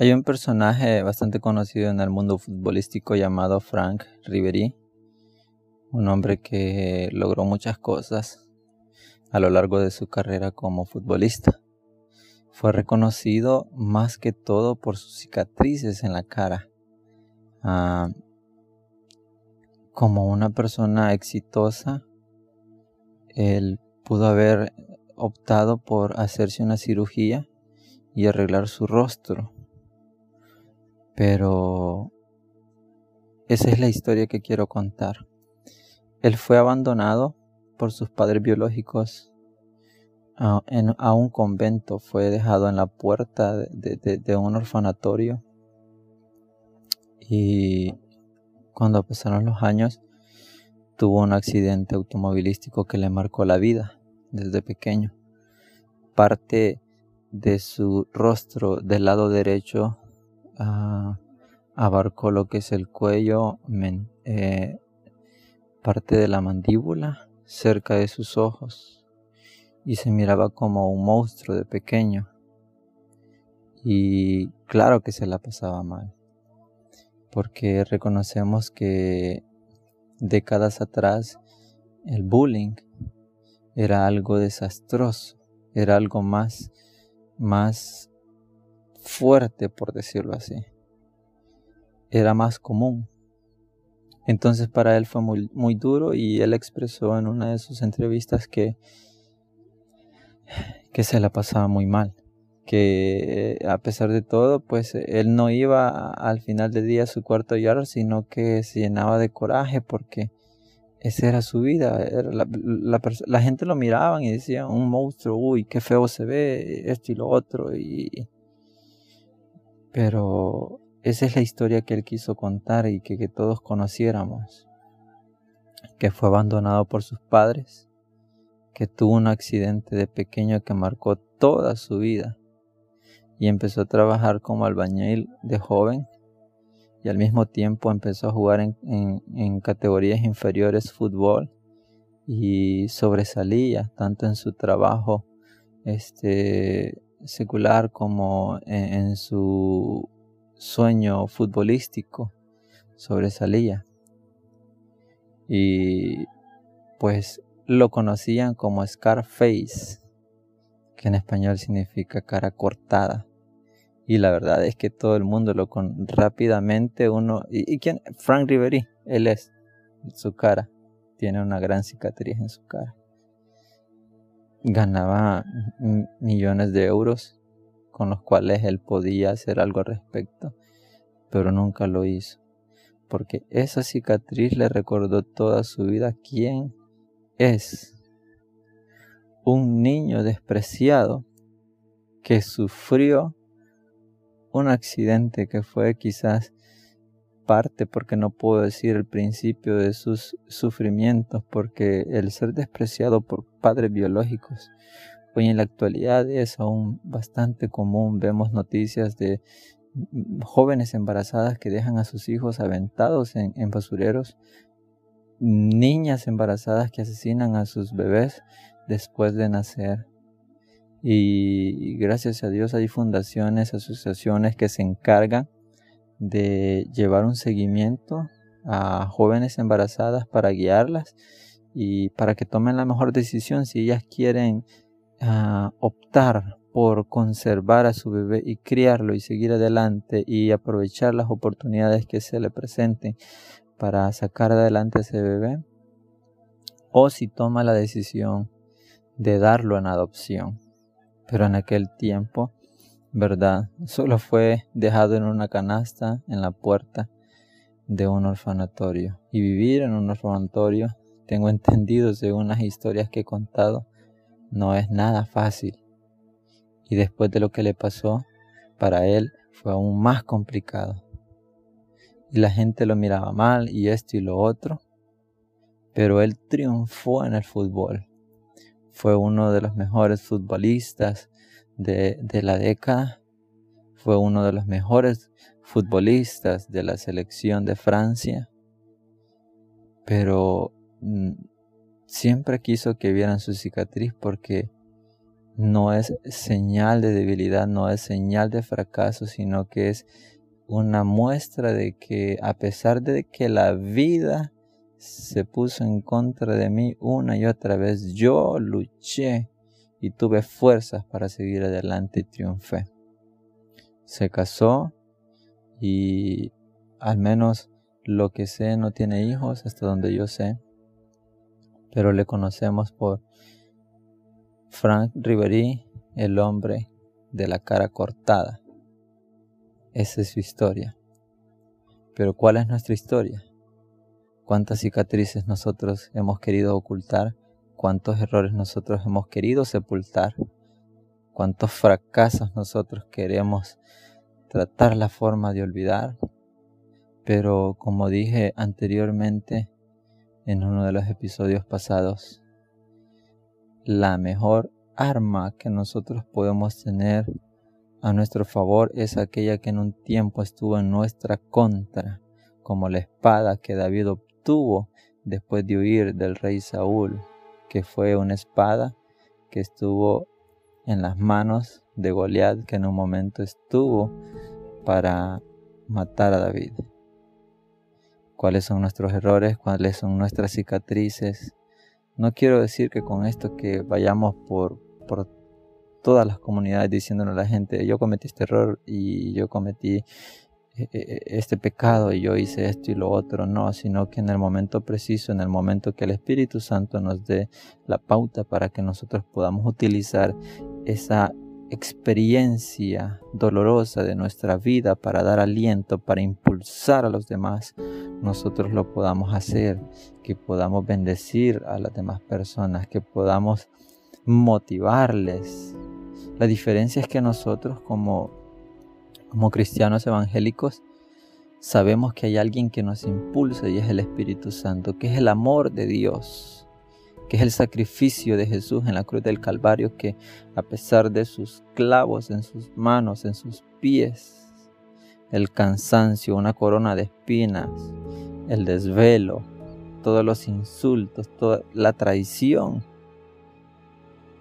Hay un personaje bastante conocido en el mundo futbolístico llamado Frank Ribery, un hombre que logró muchas cosas a lo largo de su carrera como futbolista. Fue reconocido más que todo por sus cicatrices en la cara. Ah, como una persona exitosa, él pudo haber optado por hacerse una cirugía y arreglar su rostro pero esa es la historia que quiero contar. Él fue abandonado por sus padres biológicos a, un convento, fue dejado en la puerta de, un orfanatorio y cuando pasaron los años tuvo un accidente automovilístico que le marcó la vida desde pequeño. Parte de su rostro del lado derecho abarcó lo que es el cuello, eh, parte de la mandíbula, cerca de sus ojos, y se miraba como un monstruo de pequeño. Y claro que se la pasaba mal, porque reconocemos que décadas atrás el bullying era algo desastroso, era algo más, más fuerte, por decirlo así. Era más común. Entonces para él fue muy, muy duro y él expresó en una de sus entrevistas que, que se la pasaba muy mal. Que a pesar de todo, pues él no iba al final del día a su cuarto llorar, sino que se llenaba de coraje porque esa era su vida. la, la, gente lo miraba y decía, un monstruo, uy, qué feo se ve, esto y lo otro. Y, pero esa es la historia que él quiso contar y que, todos conociéramos. Que fue abandonado por sus padres, que tuvo un accidente de pequeño que marcó toda su vida y empezó a trabajar como albañil de joven y al mismo tiempo empezó a jugar en, en, categorías inferiores fútbol y sobresalía tanto en su trabajo este secular como en, su sueño futbolístico sobresalía. Y pues lo conocían como Scarface, que en español significa cara cortada. Y la verdad es que todo el mundo lo con rápidamente uno. ¿Y, y quién? Frank Ribery, él es su cara. Tiene una gran cicatriz en su cara ganaba millones de euros con los cuales él podía hacer algo al respecto, pero nunca lo hizo, porque esa cicatriz le recordó toda su vida quién es. Un niño despreciado que sufrió un accidente que fue quizás porque no puedo decir el principio de sus sufrimientos, porque el ser despreciado por padres biológicos, hoy en la actualidad es aún bastante común. Vemos noticias de jóvenes embarazadas que dejan a sus hijos aventados en, en basureros, niñas embarazadas que asesinan a sus bebés después de nacer. Y gracias a Dios hay fundaciones, asociaciones que se encargan de llevar un seguimiento a jóvenes embarazadas para guiarlas y para que tomen la mejor decisión si ellas quieren ah, optar por conservar a su bebé y criarlo y seguir adelante y aprovechar las oportunidades que se le presenten para sacar adelante a ese bebé o si toma la decisión de darlo en adopción. Pero en aquel tiempo ¿verdad? Solo fue dejado en una canasta en la puerta de un orfanatorio. Y vivir en un orfanatorio, tengo entendido según las historias que he contado, no es nada fácil. Y después de lo que le pasó, para él fue aún más complicado. Y la gente lo miraba mal y esto y lo otro. Pero él triunfó en el fútbol. Fue uno de los mejores futbolistas de, la década. Fue uno de los mejores futbolistas de la selección de Francia. Pero mm, siempre quiso que vieran su cicatriz porque no es señal de debilidad, no es señal de fracaso, sino que es una muestra de que a pesar de que la vida se puso en contra de mí una y otra vez, yo luché y tuve fuerzas para seguir adelante y triunfé. Se casó y al menos lo que sé no tiene hijos hasta donde yo sé, pero le conocemos por Frank Ribery, el hombre de la cara cortada. Esa es su historia. Pero ¿cuál es nuestra historia? ¿Cuántas cicatrices nosotros hemos querido ocultar? ¿Cuántos errores nosotros hemos querido sepultar? ¿Cuántos fracasos nosotros queremos tratar la forma de olvidar? Pero como dije anteriormente en uno de los episodios pasados, la mejor arma que nosotros podemos tener a nuestro favor es aquella que en un tiempo estuvo en nuestra contra, como la espada que David obtuvo después de huir del rey Saúl, que fue una espada que estuvo en las manos de Goliat, que en un momento estuvo para matar a David. ¿Cuáles son nuestros errores? ¿Cuáles son nuestras cicatrices? No quiero decir que con esto que vayamos por, por todas las comunidades diciéndole a la gente, yo cometí este error y yo cometí este pecado y yo hice esto y lo otro, no, sino que en el momento preciso, en el momento que el Espíritu Santo nos dé la pauta para que nosotros podamos utilizar esa experiencia dolorosa de nuestra vida para dar aliento, para impulsar a los demás, nosotros lo podamos hacer, que podamos bendecir a las demás personas, que podamos motivarles, la diferencia es que nosotros como, como cristianos evangélicos sabemos que hay alguien que nos impulsa y es el Espíritu Santo, que es el amor de Dios, que es el sacrificio de Jesús en la cruz del Calvario, que a pesar de sus clavos en sus manos, en sus pies, el cansancio, una corona de espinas, el desvelo, todos los insultos, toda la traición,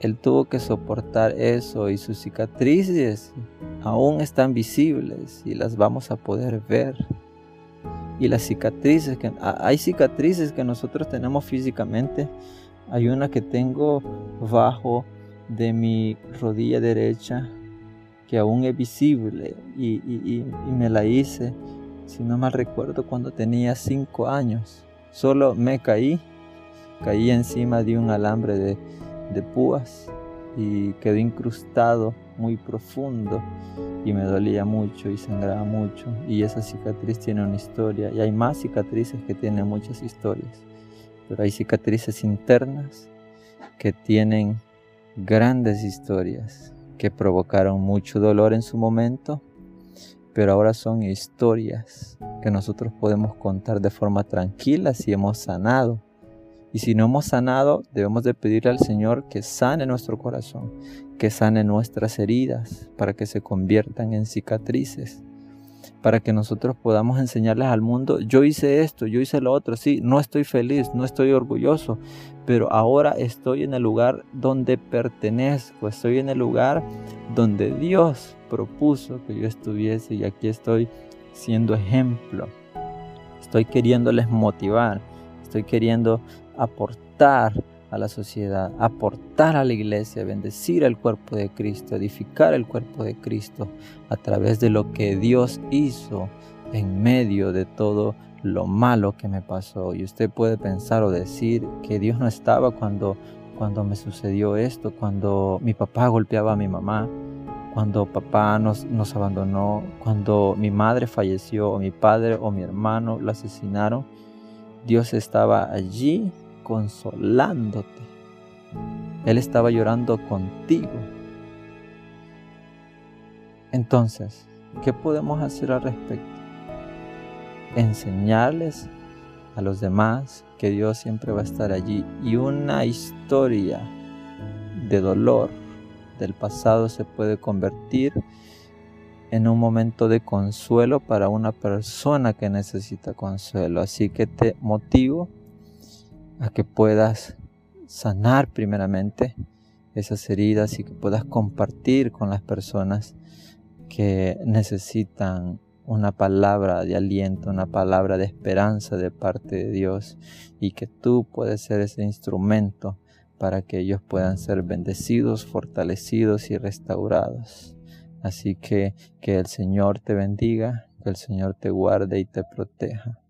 él tuvo que soportar eso y sus cicatrices aún están visibles y las vamos a poder ver. Y las cicatrices, que hay cicatrices que nosotros tenemos físicamente. Hay una que tengo bajo de mi rodilla derecha que aún es visible y, y me la hice, si no mal recuerdo, cuando tenía cinco años. Solo me caí, caí encima de un alambre de, de púas y quedó incrustado muy profundo y me dolía mucho y sangraba mucho. Y esa cicatriz tiene una historia y hay más cicatrices que tienen muchas historias pero hay cicatrices internas que tienen grandes historias que provocaron mucho dolor en su momento pero ahora son historias que nosotros podemos contar de forma tranquila si hemos sanado y si no hemos sanado, debemos de pedirle al Señor que sane nuestro corazón, que sane nuestras heridas para que se conviertan en cicatrices, para que nosotros podamos enseñarles al mundo, yo hice esto, yo hice lo otro, sí, no estoy feliz, no estoy orgulloso, pero ahora estoy en el lugar donde pertenezco, estoy en el lugar donde Dios propuso que yo estuviese y aquí estoy siendo ejemplo. Estoy queriéndoles motivar, estoy queriendo aportar a la sociedad, aportar a la iglesia, bendecir al cuerpo de Cristo, edificar el cuerpo de Cristo a través de lo que Dios hizo en medio de todo lo malo que me pasó. Y usted puede pensar o decir que Dios no estaba cuando, cuando me sucedió esto, cuando mi papá golpeaba a mi mamá, cuando papá nos, nos abandonó, cuando mi madre falleció, o mi padre o mi hermano lo asesinaron. Dios estaba allí consolándote. Él estaba llorando contigo. Entonces, ¿qué podemos hacer al respecto? Enseñarles a los demás que Dios siempre va a estar allí y una historia de dolor del pasado se puede convertir en un momento de consuelo para una persona que necesita consuelo. Así que te motivo a que puedas sanar primeramente esas heridas y que puedas compartir con las personas que necesitan una palabra de aliento, una palabra de esperanza de parte de Dios y que tú puedes ser ese instrumento para que ellos puedan ser bendecidos, fortalecidos y restaurados. Así que que el Señor te bendiga, que el Señor te guarde y te proteja.